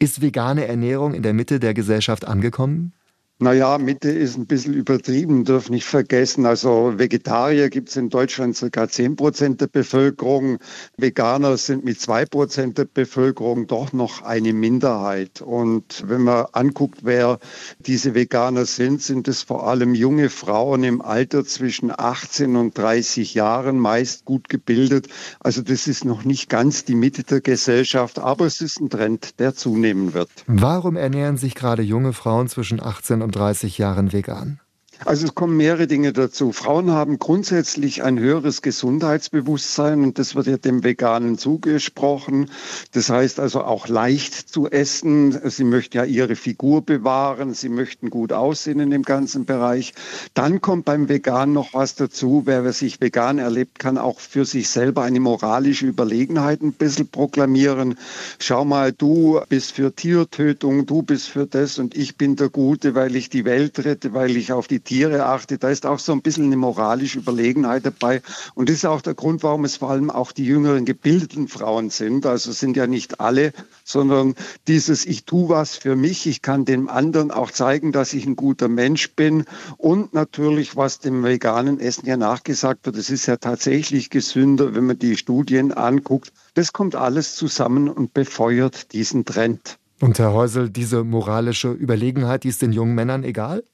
Ist vegane Ernährung in der Mitte der Gesellschaft angekommen? Naja, Mitte ist ein bisschen übertrieben, dürfen nicht vergessen. Also Vegetarier gibt es in Deutschland circa 10 Prozent der Bevölkerung. Veganer sind mit 2 Prozent der Bevölkerung doch noch eine Minderheit. Und wenn man anguckt, wer diese Veganer sind, sind es vor allem junge Frauen im Alter zwischen 18 und 30 Jahren, meist gut gebildet. Also das ist noch nicht ganz die Mitte der Gesellschaft, aber es ist ein Trend, der zunehmen wird. Warum ernähren sich gerade junge Frauen zwischen 18 und 35 Jahren vegan. Also es kommen mehrere Dinge dazu. Frauen haben grundsätzlich ein höheres Gesundheitsbewusstsein und das wird ja dem Veganen zugesprochen. Das heißt also auch leicht zu essen. Sie möchten ja ihre Figur bewahren, sie möchten gut aussehen in dem ganzen Bereich. Dann kommt beim Vegan noch was dazu. Wer sich vegan erlebt, kann auch für sich selber eine moralische Überlegenheit ein bisschen proklamieren. Schau mal, du bist für Tiertötung, du bist für das und ich bin der Gute, weil ich die Welt rette, weil ich auf die Tiere achtet. Da ist auch so ein bisschen eine moralische Überlegenheit dabei. Und das ist auch der Grund, warum es vor allem auch die jüngeren gebildeten Frauen sind. Also sind ja nicht alle, sondern dieses Ich tue was für mich, ich kann dem anderen auch zeigen, dass ich ein guter Mensch bin. Und natürlich, was dem veganen Essen ja nachgesagt wird, es ist ja tatsächlich gesünder, wenn man die Studien anguckt. Das kommt alles zusammen und befeuert diesen Trend. Und Herr Häusel, diese moralische Überlegenheit, die ist den jungen Männern egal?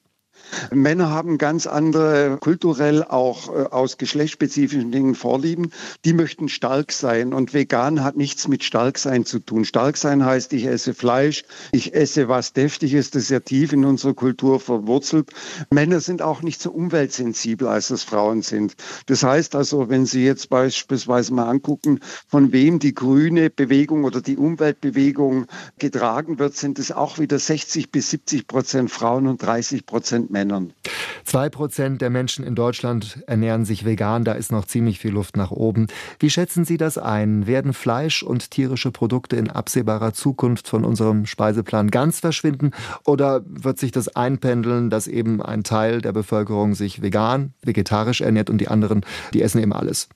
Männer haben ganz andere, kulturell auch äh, aus geschlechtsspezifischen Dingen Vorlieben. Die möchten stark sein und vegan hat nichts mit stark sein zu tun. Stark sein heißt, ich esse Fleisch, ich esse was Deftiges, das ist ja tief in unserer Kultur verwurzelt. Männer sind auch nicht so umweltsensibel, als das Frauen sind. Das heißt also, wenn Sie jetzt beispielsweise mal angucken, von wem die grüne Bewegung oder die Umweltbewegung getragen wird, sind es auch wieder 60 bis 70 Prozent Frauen und 30 Prozent Männern. Zwei Prozent der Menschen in Deutschland ernähren sich vegan. Da ist noch ziemlich viel Luft nach oben. Wie schätzen Sie das ein? Werden Fleisch und tierische Produkte in absehbarer Zukunft von unserem Speiseplan ganz verschwinden? Oder wird sich das einpendeln, dass eben ein Teil der Bevölkerung sich vegan, vegetarisch ernährt und die anderen, die essen eben alles?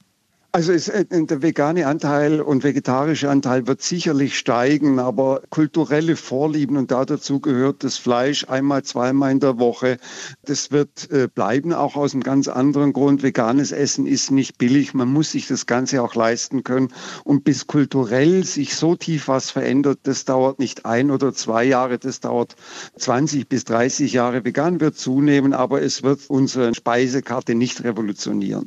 Also es, äh, der vegane Anteil und vegetarische Anteil wird sicherlich steigen, aber kulturelle Vorlieben und da dazu gehört das Fleisch einmal, zweimal in der Woche. Das wird äh, bleiben, auch aus einem ganz anderen Grund. Veganes Essen ist nicht billig. Man muss sich das Ganze auch leisten können. Und bis kulturell sich so tief was verändert, das dauert nicht ein oder zwei Jahre, das dauert 20 bis 30 Jahre. Vegan wird zunehmen, aber es wird unsere Speisekarte nicht revolutionieren.